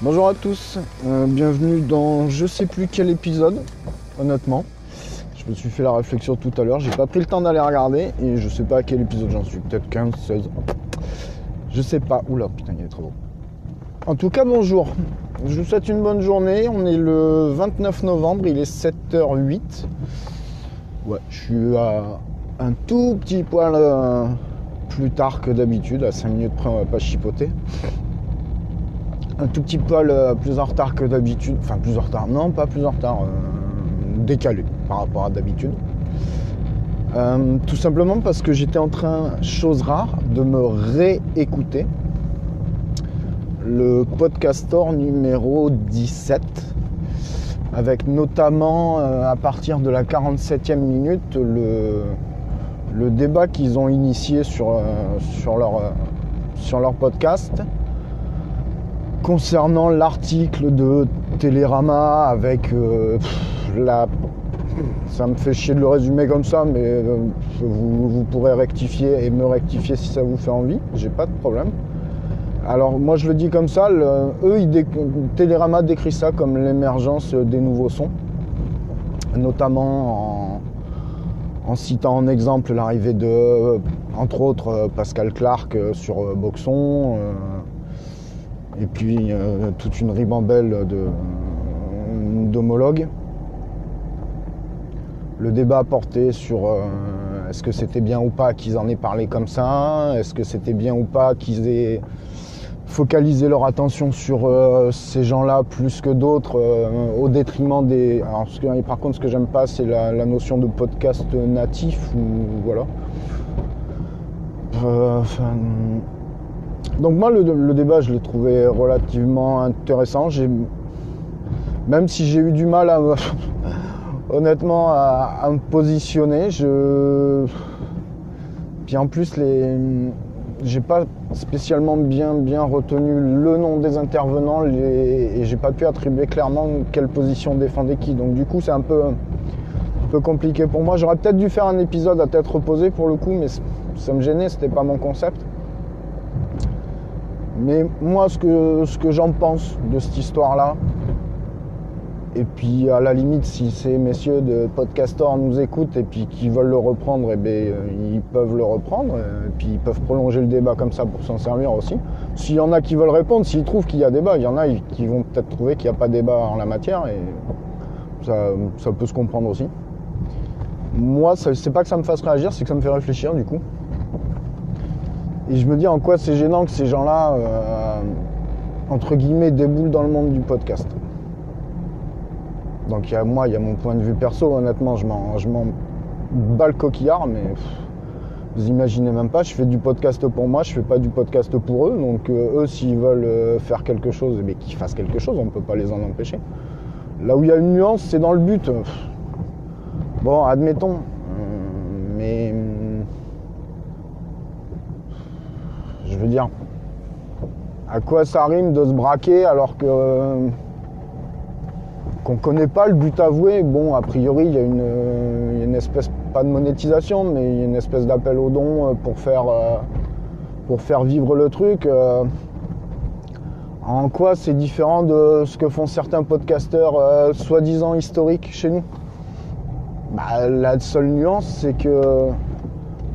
Bonjour à tous, euh, bienvenue dans je sais plus quel épisode, honnêtement. Je me suis fait la réflexion tout à l'heure, j'ai pas pris le temps d'aller regarder et je sais pas à quel épisode j'en suis, peut-être 15, 16. Je sais pas. Oula, putain, il est trop beau. En tout cas, bonjour. Je vous souhaite une bonne journée. On est le 29 novembre, il est 7h08. Ouais, je suis à un tout petit poil euh, plus tard que d'habitude, à 5 minutes près, on va pas chipoter un tout petit poil euh, plus en retard que d'habitude. Enfin, plus en retard. Non, pas plus en retard. euh, décalé par rapport à d'habitude. Euh, tout simplement parce que j'étais en train, chose rare, de me réécouter le podcastor numéro 17 avec notamment à partir de la 47e minute le, le débat qu'ils ont initié sur, sur, leur, sur leur podcast concernant l'article de Télérama avec euh, la... Ça me fait chier de le résumer comme ça, mais euh, vous, vous pourrez rectifier et me rectifier si ça vous fait envie. J'ai pas de problème. Alors moi je le dis comme ça, eux, ils Télérama décrit ça comme l'émergence des nouveaux sons, notamment en, citant en exemple l'arrivée de, entre autres, euh, Pascal Clark sur Boxon. Et puis toute une ribambelle d'homologues. Le débat porté sur euh, est-ce que c'était bien ou pas qu'ils en aient parlé comme ça, est-ce que c'était bien ou pas qu'ils aient focalisé leur attention sur euh, ces gens-là plus que d'autres euh, au détriment des... Alors, que- par contre ce que j'aime pas c'est la, la notion de podcast natif ou voilà. Enfin, donc moi, le, débat, je l'ai trouvé relativement intéressant. Même si j'ai eu du mal à, me- honnêtement, à, me positionner, je, puis en plus, les, j'ai pas spécialement bien bien retenu le nom des intervenants les- et j'ai pas pu attribuer clairement quelle position défendait qui. Donc du coup, c'est un peu un peu compliqué pour moi. J'aurais peut-être dû faire un épisode à tête reposée pour le coup, mais ça me gênait, c'était pas mon concept. Mais moi, ce que, ce que j'en pense de cette histoire-là, et puis à la limite, si ces messieurs de Podcastor nous écoutent et puis qui veulent le reprendre, eh bien, euh, ils peuvent le reprendre, euh, et puis ils peuvent prolonger le débat comme ça pour s'en servir aussi. S'il y en a qui veulent répondre, s'ils trouvent qu'il y a débat, il y en a qui vont peut-être trouver qu'il n'y a pas débat en la matière, et ça, ça peut se comprendre aussi. Moi, c'est pas que ça me fasse réagir, c'est que ça me fait réfléchir du coup. Et je me dis en quoi c'est gênant que ces gens-là, euh, entre guillemets, déboulent dans le monde du podcast. Donc y a, moi, il y a mon point de vue perso, honnêtement, je m'en, bats le coquillard, mais vous imaginez même pas, je fais du podcast pour moi, je fais pas du podcast pour eux, donc euh, eux, s'ils veulent euh, faire quelque chose, eh bien, qu'ils fassent quelque chose, on ne peut pas les en empêcher. Là où il y a une nuance, c'est dans le but. Bon, admettons, mais Je veux dire, à quoi ça rime de se braquer alors que euh, qu'on connaît pas le but avoué? Bon, a priori, euh, il y a une espèce, pas de monétisation, mais il y a une espèce d'appel aux dons euh, pour faire, vivre le truc. en quoi c'est différent de ce que font certains podcasteurs soi-disant historiques chez nous? Bah, La seule nuance, c'est que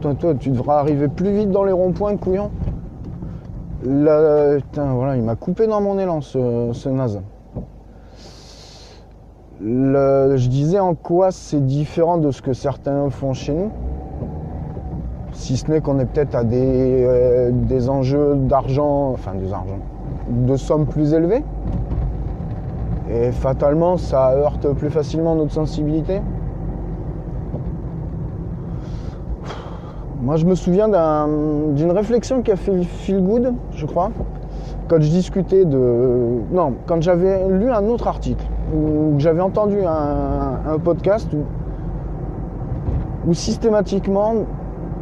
toi, toi, tu devras arriver plus vite dans les ronds-points, couillon. Il m'a coupé dans mon élan, ce, ce naze. Je disais en quoi c'est différent de ce que certains font chez nous. Si ce n'est qu'on est peut-être à des, euh, des enjeux d'argent, enfin des argents, de sommes plus élevées. Et fatalement, ça heurte plus facilement notre sensibilité. Moi, je me souviens d'un- d'une réflexion qui a fait feel good, je crois, quand je discutais de. Non, quand j'avais lu un autre article, ou que j'avais entendu un, podcast où, où systématiquement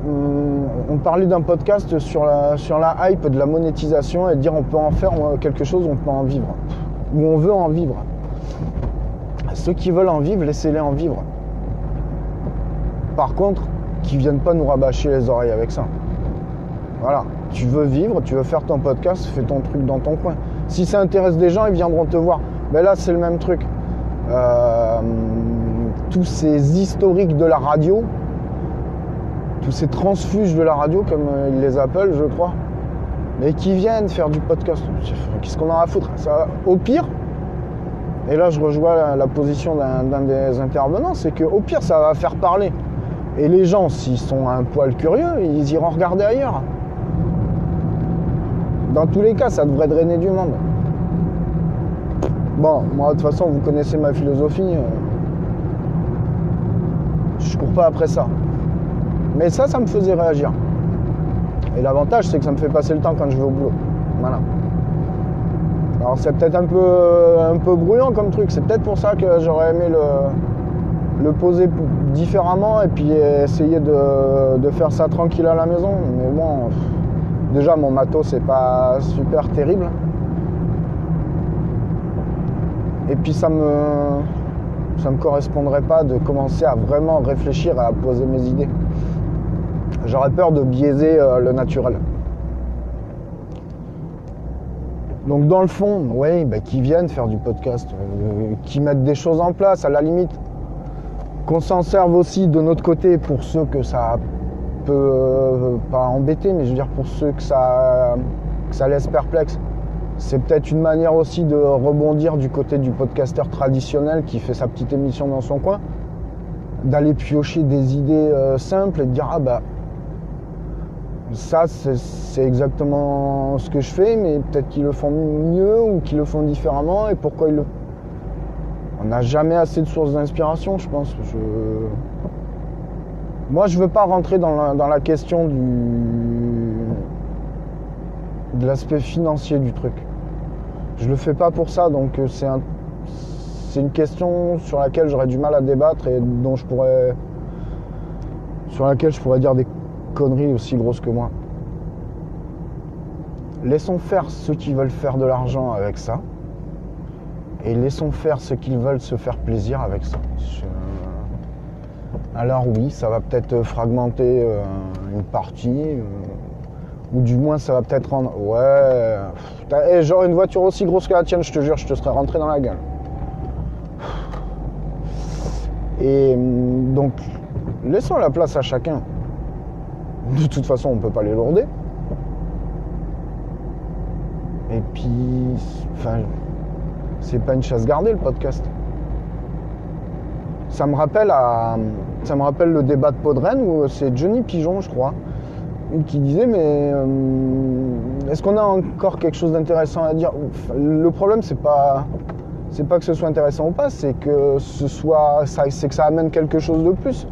hum, on parlait d'un podcast sur la, sur la hype de la monétisation et de dire on peut en faire euh, quelque chose, on peut en vivre, ou on veut en vivre. Ceux qui veulent en vivre, laissez-les en vivre. Par contre, qui viennent pas nous rabâcher les oreilles avec ça. Voilà, tu veux vivre, tu veux faire ton podcast, fais ton truc dans ton coin. Si ça intéresse des gens, ils viendront te voir. Mais là, c'est le même truc. Euh, tous ces historiques de la radio, tous ces transfuges de la radio, comme euh, ils les appellent, je crois, mais qui viennent faire du podcast. Qu'est-ce qu'on en a à foutre? Au pire, et là je rejoins la, la position d'un des intervenants, c'est qu'au pire, ça va faire parler. Et les gens, s'ils sont un poil curieux, ils iront regarder ailleurs. Dans tous les cas, ça devrait drainer du monde. Bon, moi, de toute façon, vous connaissez ma philosophie. euh, Je cours pas après ça. Mais ça, ça me faisait réagir. Et l'avantage, c'est que ça me fait passer le temps quand je vais au boulot. Voilà. Alors, c'est peut-être un peu, un peu bruyant comme truc. C'est peut-être pour ça que j'aurais aimé le, le poser différemment et puis essayer de, de faire ça tranquille à la maison. Mais bon, déjà, mon matos, c'est pas super terrible. Et puis ça me ça me correspondrait pas de commencer à vraiment réfléchir et à poser mes idées. J'aurais peur de biaiser euh, le naturel. Donc dans le fond, oui, bah, qui viennent faire du podcast, euh, qui mettent des choses en place, à la limite, qu'on s'en serve aussi de notre côté pour ceux que ça peut euh, pas embêter, mais je veux dire pour ceux que ça, laisse perplexe. C'est peut-être une manière aussi de rebondir du côté du podcasteur traditionnel qui fait sa petite émission dans son coin, d'aller piocher des idées euh, simples et de dire ah bah ça c'est- c'est exactement ce que je fais, mais peut-être qu'ils le font mieux ou qu'ils le font différemment et pourquoi ils le. On n'a jamais assez de sources d'inspiration, je pense. Moi, je veux pas rentrer dans la, question du de l'aspect financier du truc. Je le fais pas pour ça, donc euh, c'est un, une question sur laquelle j'aurais du mal à débattre et dont je pourrais, sur laquelle je pourrais dire des conneries aussi grosses que moi. Laissons faire ceux qui veulent faire de l'argent avec ça, et laissons faire ceux qui veulent se faire plaisir avec ça. Alors oui, ça va peut-être fragmenter euh, une partie. euh, ou du moins, ça va peut-être rendre. Ouais. Eh, genre une voiture aussi grosse que la tienne, je te jure, je te serais rentré dans la gueule. Et hum, donc, laissons la place à chacun. De toute façon, on ne peut pas les lourder. Et puis, enfin, c'est pas une chasse gardée le podcast. Ça me rappelle ça me rappelle le débat de Podren où c'est Johnny Pigeon, je crois, qui disait mais euh, est-ce qu'on a encore quelque chose d'intéressant à dire? Le problème c'est pas c'est pas que ce soit intéressant ou pas, c'est que ce soit c'est que ça amène quelque chose de plus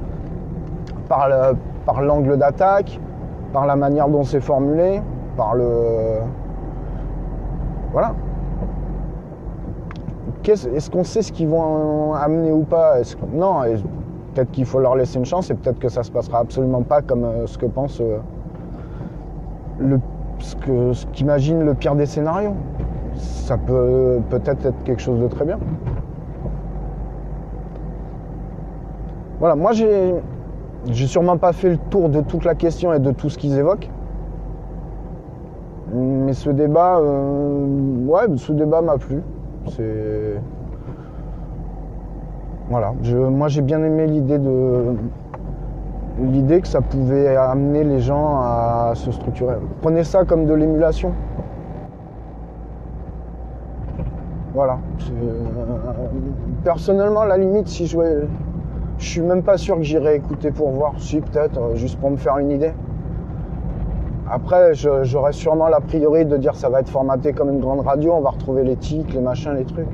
par le- par l'angle d'attaque, par la manière dont c'est formulé, par le voilà. Est-ce qu'on sait ce qu'ils vont amener ou pas? Non, peut-être qu'il faut leur laisser une chance et peut-être que ça se passera absolument pas comme euh, ce que pense euh, ce qu'imagine le pire des scénarios. Ça peut peut-être être quelque chose de très bien. Voilà, moi j'ai j'ai sûrement pas fait le tour de toute la question et de tout ce qu'ils évoquent. Mais ce débat, euh, ouais, ce débat m'a plu. C'est voilà, moi j'ai bien aimé l'idée de l'idée que ça pouvait amener les gens à se structurer. Prenez ça comme de l'émulation. Voilà. Personnellement, la limite, si je je suis même pas sûr que j'irais écouter pour voir. Si peut-être, euh, juste pour me faire une idée. Après, j'aurais sûrement l'a priori de dire ça va être formaté comme une grande radio, on va retrouver les tics, les machins, les trucs.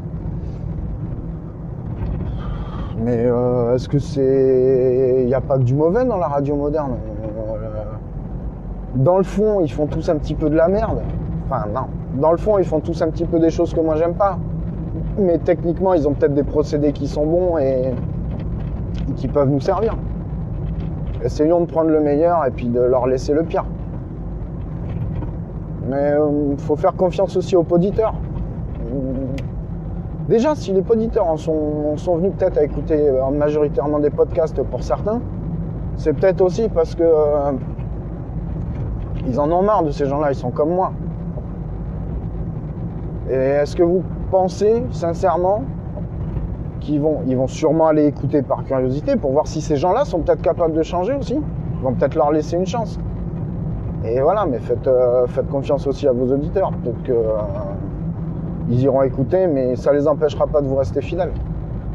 Mais euh, est-ce que c'est. Il n'y a pas que du mauvais dans la radio moderne? Dans le fond, ils font tous un petit peu de la merde. Enfin, non. Dans le fond, ils font tous un petit peu des choses que moi j'aime pas. Mais techniquement, ils ont peut-être des procédés qui sont bons et qui peuvent nous servir. Essayons de prendre le meilleur et puis de leur laisser le pire. Mais il faut faire confiance aussi aux poditeurs. Déjà, si les poditeurs en sont, en sont venus peut-être à écouter euh, majoritairement des podcasts pour certains, c'est peut-être aussi parce que euh, ils en ont marre de ces gens-là, ils sont comme moi. Et est-ce que vous pensez sincèrement qu'ils vont, ils vont sûrement aller écouter par curiosité pour voir si ces gens-là sont peut-être capables de changer aussi? Ils vont peut-être leur laisser une chance. Et voilà, mais faites, euh, faites confiance aussi à vos auditeurs. Peut-être euh, ils iront écouter, mais ça les empêchera pas de vous rester fidèles.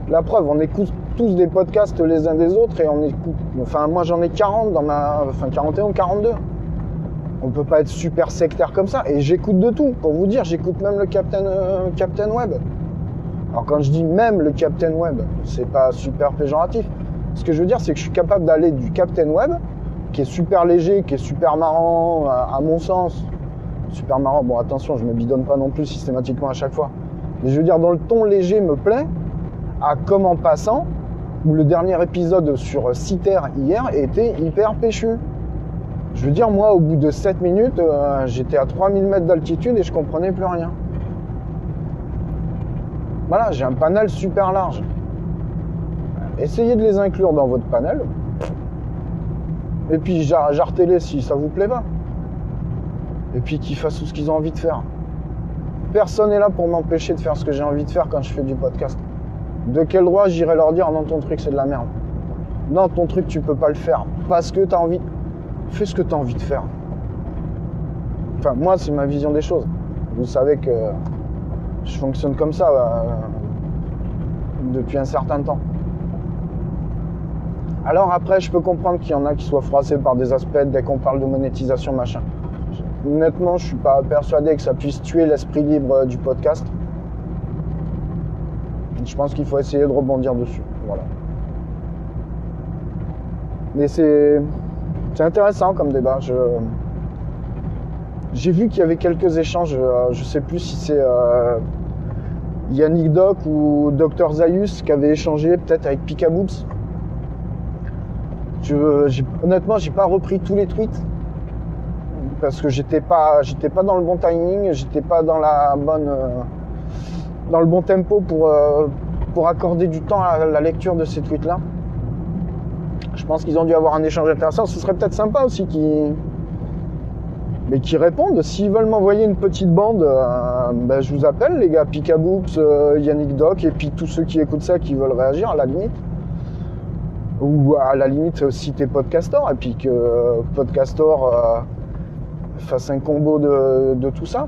La preuve, on écoute tous des podcasts les uns des autres et on écoute. Enfin, moi j'en ai 40 dans ma. Enfin, 41 ou 42. On peut pas être super sectaire comme ça. Et j'écoute de tout. Pour vous dire, j'écoute même le Captain, euh, Captain Web. Alors quand je dis même le Captain Web, c'est pas super péjoratif. Ce que je veux dire, c'est que je suis capable d'aller du Captain Web, qui est super léger, qui est super marrant, à, à mon sens. Super marrant, bon attention, je me bidonne pas non plus systématiquement à chaque fois. Mais je veux dire, dans le ton léger me plaît, à comme en passant, où le dernier épisode sur Citer hier était hyper péchu. Je veux dire, moi, au bout de 7 minutes, euh, j'étais à 3000 mètres d'altitude et je comprenais plus rien. Voilà, j'ai un panel super large. Essayez de les inclure dans votre panel. Et puis jar- jartez-les si ça vous plaît pas. Et puis qu'ils fassent tout ce qu'ils ont envie de faire. Personne n'est là pour m'empêcher de faire ce que j'ai envie de faire quand je fais du podcast. De quel droit j'irai leur dire non ton truc c'est de la merde Non ton truc tu peux pas le faire parce que tu as envie. Fais ce que tu as envie de faire. Enfin moi c'est ma vision des choses. Vous savez que je fonctionne comme ça euh, depuis un certain temps. Alors après, je peux comprendre qu'il y en a qui soient froissés par des aspects dès qu'on parle de monétisation, machin. Honnêtement, je suis pas persuadé que ça puisse tuer l'esprit libre euh, du podcast. Je pense qu'il faut essayer de rebondir dessus. Voilà. Mais c'est intéressant comme débat. J'ai vu qu'il y avait quelques échanges. euh, je sais plus si c'est euh, Yannick Doc ou Dr Zayus qui avait échangé peut-être avec Picaboops. Honnêtement, j'ai pas repris tous les tweets parce que j'étais pas, pas dans le bon timing, j'étais pas dans la bonne, euh, dans le bon tempo pour euh, pour accorder du temps à la lecture de ces tweets-là. Je pense qu'ils ont dû avoir un échange intéressant. Ce serait peut-être sympa aussi qu'ils mais qui répondent. S'ils veulent m'envoyer une petite bande, euh, ben, je vous appelle les gars, Picaboops, Yannick Doc, et puis tous ceux qui écoutent ça qui veulent réagir à la limite. Ou à la limite citer Podcastor, et puis que euh, Podcastor euh, fasse un combo de, de tout ça.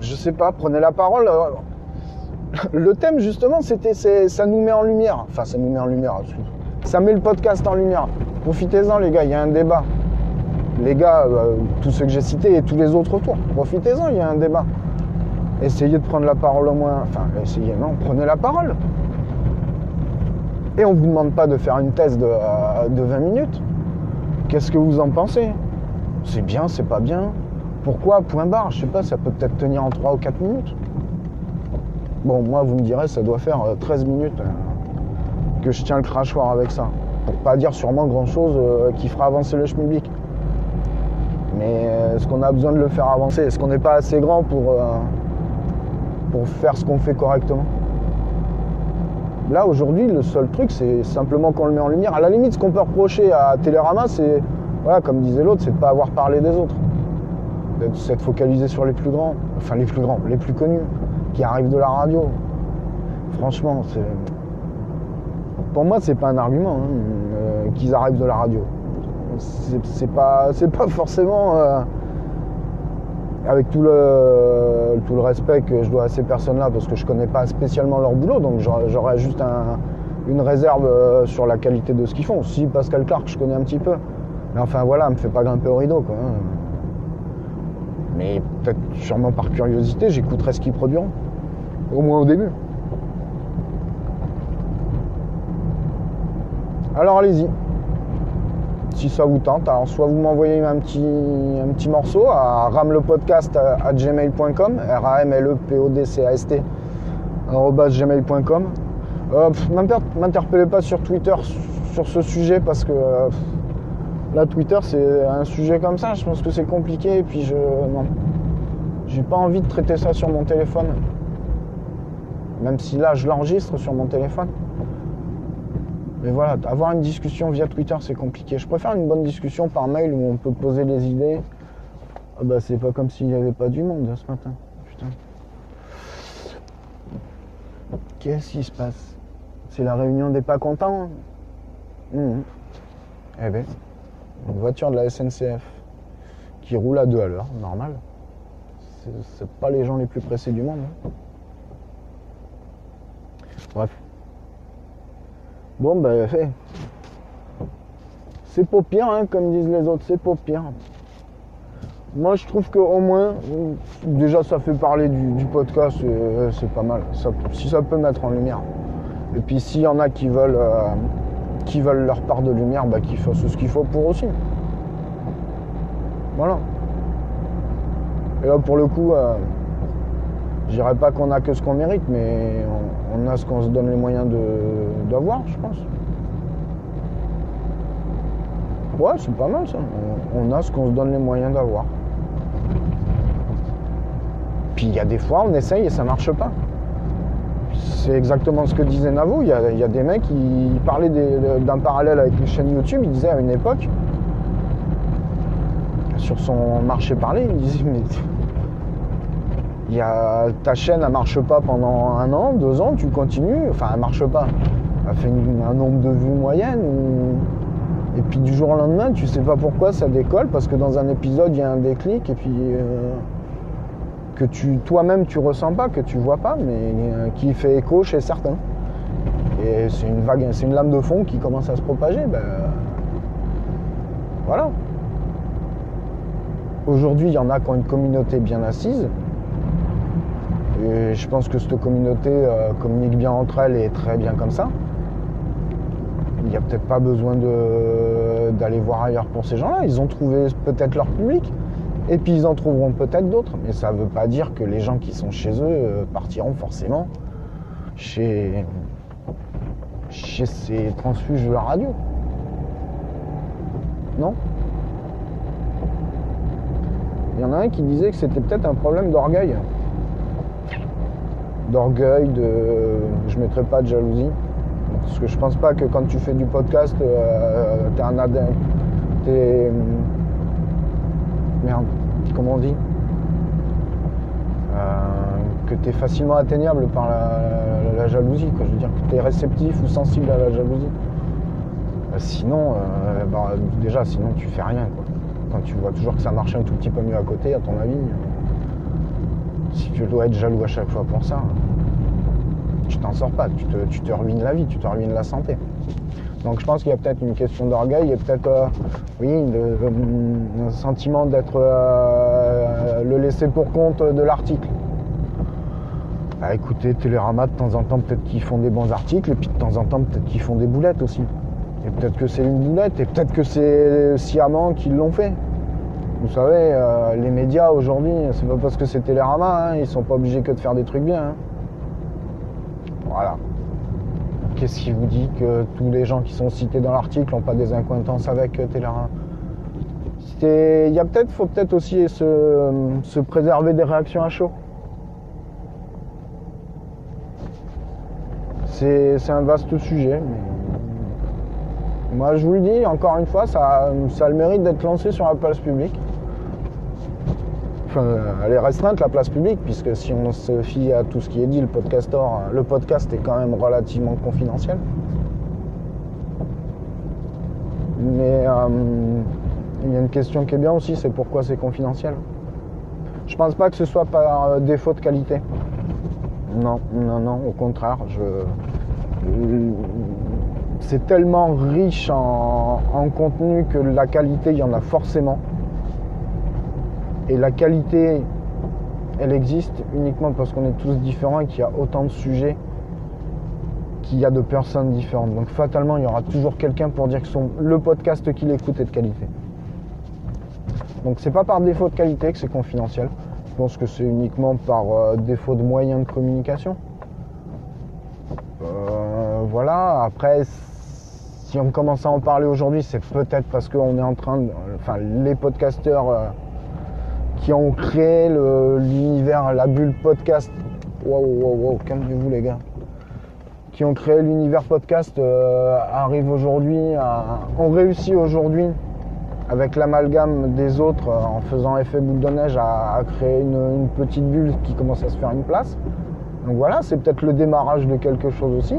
Je sais pas, prenez la parole. euh. Le thème justement, c'était ça nous met en lumière. Enfin, ça nous met en lumière. Ça met le podcast en lumière. Profitez-en les gars, il y a un débat les gars, tous ceux que j'ai cités et tous les autres autour, profitez-en, il y a un débat. Essayez de prendre la parole au moins. Enfin, essayez, non, prenez la parole. Et on ne vous demande pas de faire une thèse de, euh, de 20 minutes. Qu'est-ce que vous en pensez? C'est bien, c'est pas bien Pourquoi? Point barre, je sais pas, ça peut peut-être tenir en 3 ou 4 minutes. Bon, moi, vous me direz, ça doit faire euh, 13 minutes euh, que je tiens le crachoir avec ça. Pour pas dire sûrement grand-chose euh, qui fera avancer le schmilblick. Mais euh, est-ce qu'on a besoin de le faire avancer? Est-ce qu'on n'est pas assez grand euh, pour faire ce qu'on fait correctement? Là, aujourd'hui, le seul truc, c'est simplement qu'on le met en lumière. À la limite, ce qu'on peut reprocher à Télérama, c'est, voilà, comme disait l'autre, c'est de pas avoir parlé des autres. D'être focalisé sur les plus grands, enfin les plus grands, les plus connus, qui arrivent de la radio. Franchement, c'est. Pour moi, c'est pas un argument hein, euh, qu'ils arrivent de la radio. C'est pas, pas forcément. euh, avec tout le, tout le respect que je dois à ces personnes-là, parce que je connais pas spécialement leur boulot, donc j'aurais juste un- une réserve euh, sur la qualité de ce qu'ils font. Si Pascal Clark, je connais un petit peu. Mais enfin voilà, me fait pas grimper au rideau. Mais peut-être sûrement par curiosité, j'écouterai ce qu'ils produiront. Au moins au début. Alors allez-y. Si ça vous tente, alors soit vous m'envoyez un petit, un petit morceau à ramlepodcast à gmail.com, e. Euh, M'interpellez pas sur Twitter sur ce sujet parce que là Twitter c'est un sujet comme ça, je pense que c'est compliqué et puis je non. J'ai pas envie de traiter ça sur mon téléphone. Même si là je l'enregistre sur mon téléphone. Mais voilà, avoir une discussion via Twitter, c'est compliqué. Je préfère une bonne discussion par mail où on peut poser les idées. Ah bah c'est pas comme s'il n'y avait pas du monde ce matin. Putain. Qu'est-ce qui se passe? C'est la réunion des pas contents Mhm. Eh ben, une voiture de la SNCF qui roule à deux à l'heure, normal. C'est pas les gens les plus pressés du monde. hein. Bref. Bon, ben, fait. C'est pas pire, hein, comme disent les autres, c'est pas pire. Moi, je trouve qu'au moins, déjà, ça fait parler du, podcast, euh, c'est pas mal. Si ça peut mettre en lumière. Et puis, s'il y en a qui veulent, euh, qui veulent leur part de lumière, bah, qu'ils fassent ce qu'il faut pour aussi. Voilà. Et là, pour le coup, euh, je dirais pas qu'on a que ce qu'on mérite, mais on, a ce qu'on se donne les moyens d'avoir, je pense. Ouais, c'est pas mal ça. On, a ce qu'on se donne les moyens d'avoir. Puis il y a des fois, on essaye et ça marche pas. C'est exactement ce que disait Navo. Il y a, des mecs qui parlaient d'un parallèle avec les chaînes YouTube. Ils disaient à une époque, sur son marché parlé, il disait mais y a, ta chaîne elle marche pas pendant un an, deux ans, tu continues, enfin elle marche pas. Elle fait un nombre de vues moyenne et puis du jour au lendemain, tu sais pas pourquoi ça décolle parce que dans un épisode il y a un déclic et puis euh, que tu toi-même tu ressens pas, que tu vois pas, mais qui fait écho chez certains. Et c'est une vague, c'est une lame de fond qui commence à se propager. ben, voilà. Aujourd'hui, il y en a qui ont une communauté bien assise. Et je pense que cette communauté euh, communique bien entre elles et très bien comme ça. Il n'y a peut-être pas besoin d'aller voir ailleurs pour ces gens-là. Ils ont trouvé peut-être leur public. Et puis ils en trouveront peut-être d'autres. Mais ça ne veut pas dire que les gens qui sont chez eux euh, partiront forcément chez, chez ces transfuges de la radio. Non? Il y en a un qui disait que c'était peut-être un problème d'orgueil. D'orgueil, de. Je mettrai pas de jalousie. Parce que je pense pas que quand tu fais du podcast, euh, t'es un adin. T'es. Merde, comment on dit Euh, Que t'es facilement atteignable par la, jalousie, quoi. Je veux dire que t'es réceptif ou sensible à la jalousie. Euh, sinon, euh, bah, déjà, sinon tu fais rien. Quand tu vois toujours que ça marche un tout petit peu mieux à côté, à ton avis, euh, si tu dois être jaloux à chaque fois pour ça, tu t'en sors pas, tu te, ruines la vie, tu te ruines la santé. Donc je pense qu'il y a peut-être une question d'orgueil et peut-être, euh, oui, le- un sentiment d'être euh, le laissé pour compte de l'article. Bah écoutez, Télérama, de temps en temps, peut-être qu'ils font des bons articles, et puis de temps en temps, peut-être qu'ils font des boulettes aussi. Et peut-être que c'est une boulette, et peut-être que c'est sciemment qu'ils l'ont fait. Vous savez, euh, les médias aujourd'hui, c'est pas parce que c'est Télérama, hein, ils sont pas obligés que de faire des trucs bien. hein. Voilà. Qu'est-ce qui vous dit que tous les gens qui sont cités dans l'article n'ont pas des accointances avec euh, Télérama? Il y a peut-être, faut peut-être aussi se, se préserver des réactions à chaud. C'est un vaste sujet. Mais... Moi, je vous le dis, encore une fois, ça, ça a le mérite d'être lancé sur la place publique. Elle est restreinte, la place publique, puisque si on se fie à tout ce qui est dit, le podcastor, le podcast est quand même relativement confidentiel. Mais euh, il y a une question qui est bien aussi, c'est pourquoi c'est confidentiel? Je pense pas que ce soit par euh, défaut de qualité. Non, non, non, au contraire, je... c'est tellement riche en, contenu que la qualité, il y en a forcément. Et la qualité, elle existe uniquement parce qu'on est tous différents et qu'il y a autant de sujets qu'il y a de personnes différentes. Donc fatalement, il y aura toujours quelqu'un pour dire que le podcast qu'il écoute est de qualité. Donc c'est pas par défaut de qualité que c'est confidentiel. Je pense que c'est uniquement par euh, défaut de moyens de communication. Euh, voilà, après, si on commence à en parler aujourd'hui, c'est peut-être parce qu'on est en train de. Enfin, les podcasteurs euh, qui ont créé l'univers, la bulle podcast. Waouh, waouh, waouh, calmez-vous les gars. Qui ont créé l'univers podcast arrivent aujourd'hui, ont réussi aujourd'hui avec l'amalgame des autres, euh, en faisant effet boule de neige, à, créer une, petite bulle qui commence à se faire une place. Donc voilà, c'est peut-être le démarrage de quelque chose aussi.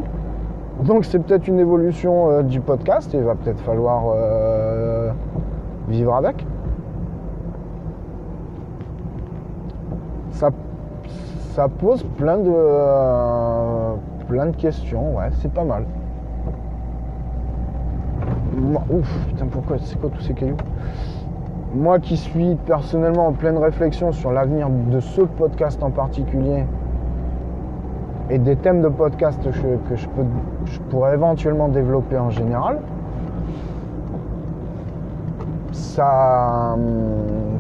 Donc c'est peut-être une évolution euh, du podcast et il va peut-être falloir euh, vivre avec. Ça, ça pose plein de, plein de questions, ouais, c'est pas mal ouf, putain, pourquoi C'est quoi tous ces cailloux? Moi qui suis personnellement en pleine réflexion sur l'avenir de ce podcast en particulier et des thèmes de podcast que, je, peux, je pourrais éventuellement développer en général, ça,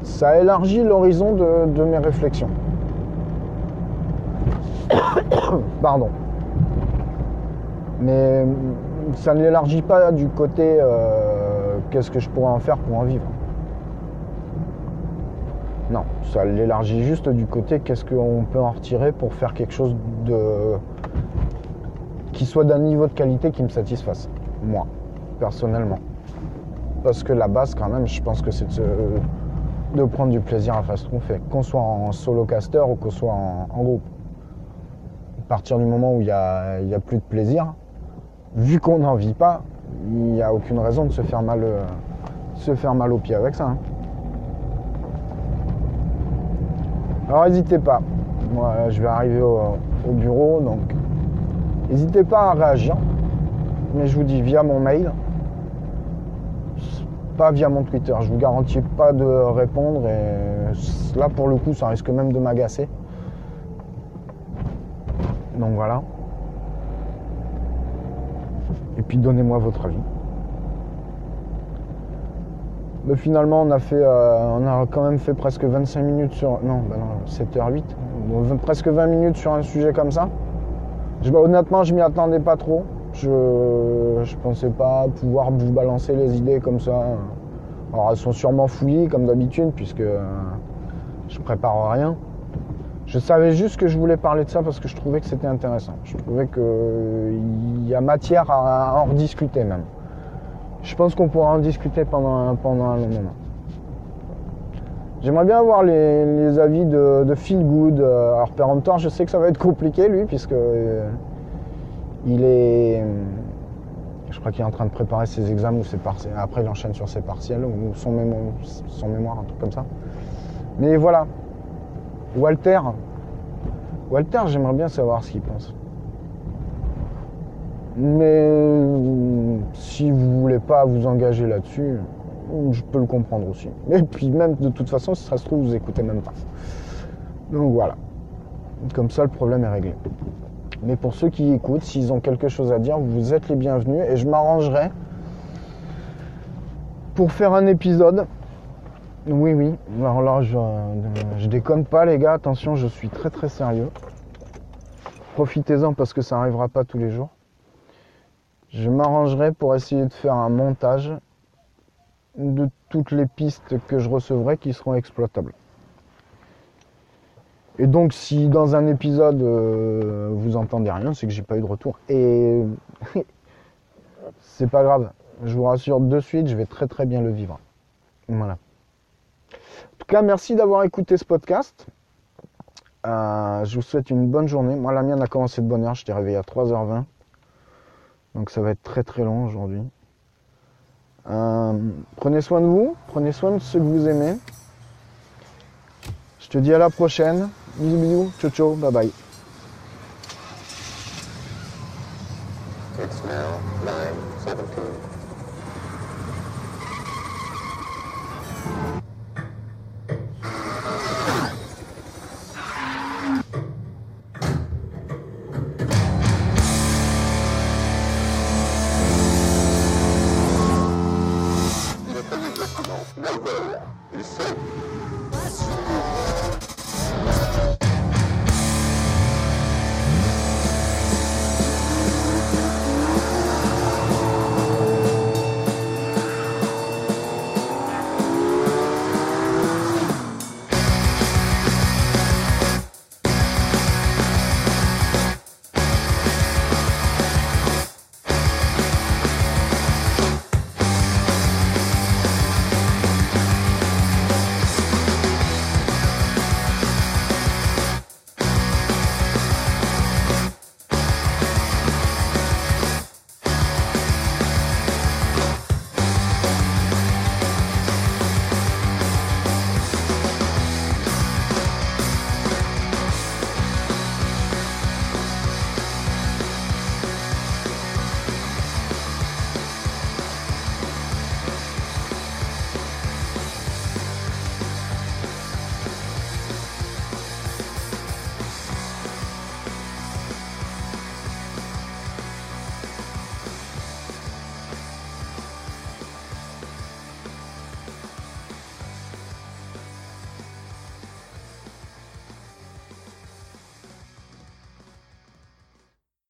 ça élargit l'horizon de mes réflexions. Pardon. Mais ça ne l'élargit pas du côté euh, qu'est-ce que je pourrais en faire pour en vivre. Non, ça l'élargit juste du côté qu'est-ce qu'on peut en retirer pour faire quelque chose de qui soit d'un niveau de qualité qui me satisfasse, moi, personnellement. Parce que la base, quand même, je pense que c'est de, prendre du plaisir à faire ce qu'on fait, qu'on soit en solo caster ou qu'on soit en, groupe. Partir du moment où il n'y a, a plus de plaisir, vu qu'on n'en vit pas, il n'y a aucune raison de se faire mal, euh, se faire mal au pied avec ça. Hein. Alors n'hésitez pas. Moi, je vais arriver au, bureau, donc n'hésitez pas à réagir. Mais je vous dis via mon mail, pas via mon Twitter. Je vous garantis pas de répondre et là pour le coup, ça risque même de m'agacer. Donc voilà. Et puis donnez-moi votre avis. Mais finalement, on a, fait, euh, on a quand même fait presque 25 minutes sur. Non, bah non 7h08. presque 20 minutes sur un sujet comme ça. Honnêtement, je m'y attendais pas trop. Je, je pensais pas pouvoir vous balancer les idées comme ça. Alors, elles sont sûrement fouillées, comme d'habitude, puisque euh, je prépare rien. Je savais juste que je voulais parler de ça parce que je trouvais que c'était intéressant. Je trouvais qu'il y a matière à en rediscuter même. Je pense qu'on pourra en discuter pendant, pendant un long moment. J'aimerais bien avoir les, avis de, de, Phil Good. Alors péremptoire, je sais que ça va être compliqué lui, puisque euh, il est. Je crois qu'il est en train de préparer ses examens ou ses partiels. Après, il enchaîne sur ses partiels ou son mémoire, un truc comme ça. Mais voilà, Walter, Walter, j'aimerais bien savoir ce qu'il pense. Mais si vous voulez pas vous engager là-dessus, je peux le comprendre aussi. Et puis même de toute façon, si ça se trouve, vous écoutez même pas. Donc voilà. Comme ça, le problème est réglé. Mais pour ceux qui écoutent, s'ils ont quelque chose à dire, vous êtes les bienvenus et je m'arrangerai pour faire un épisode oui, oui. Alors là, je, déconne pas, les gars. Attention, je suis très très sérieux. Profitez-en parce que ça n'arrivera pas tous les jours. Je m'arrangerai pour essayer de faire un montage de toutes les pistes que je recevrai qui seront exploitables. Et donc si dans un épisode euh, vous entendez rien, c'est que j'ai pas eu de retour. Et c'est pas grave. Je vous rassure de suite, je vais très très bien le vivre. Voilà. En tout cas, merci d'avoir écouté ce podcast. Euh, je vous souhaite une bonne journée. Moi, la mienne a commencé de bonne heure. Je t'ai réveillé à 3h20. Donc, ça va être très très long aujourd'hui. Euh, prenez soin de vous. Prenez soin de ceux que vous aimez. Je te dis à la prochaine. Bisous, bisous. Ciao, ciao. Bye bye.